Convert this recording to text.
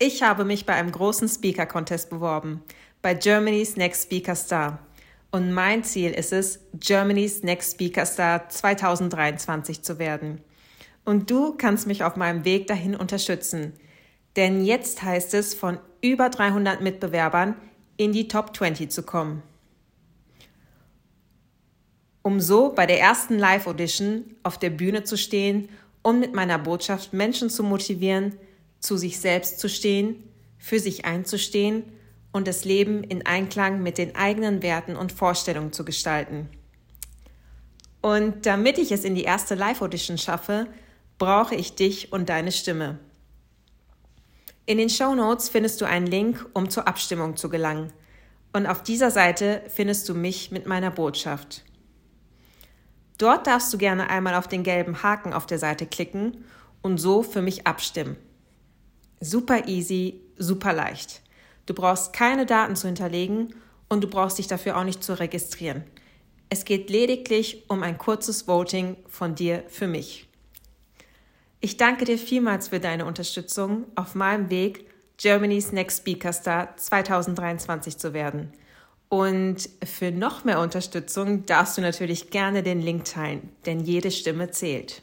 Ich habe mich bei einem großen Speaker Contest beworben, bei Germany's Next Speaker Star. Und mein Ziel ist es, Germany's Next Speaker Star 2023 zu werden. Und du kannst mich auf meinem Weg dahin unterstützen. Denn jetzt heißt es, von über 300 Mitbewerbern in die Top 20 zu kommen. Um so bei der ersten Live-Audition auf der Bühne zu stehen und mit meiner Botschaft Menschen zu motivieren, zu sich selbst zu stehen, für sich einzustehen und das Leben in Einklang mit den eigenen Werten und Vorstellungen zu gestalten. Und damit ich es in die erste Live-Audition schaffe, brauche ich dich und deine Stimme. In den Show Notes findest du einen Link, um zur Abstimmung zu gelangen. Und auf dieser Seite findest du mich mit meiner Botschaft. Dort darfst du gerne einmal auf den gelben Haken auf der Seite klicken und so für mich abstimmen. Super easy, super leicht. Du brauchst keine Daten zu hinterlegen und du brauchst dich dafür auch nicht zu registrieren. Es geht lediglich um ein kurzes Voting von dir für mich. Ich danke dir vielmals für deine Unterstützung auf meinem Weg, Germany's Next Speaker Star 2023 zu werden. Und für noch mehr Unterstützung darfst du natürlich gerne den Link teilen, denn jede Stimme zählt.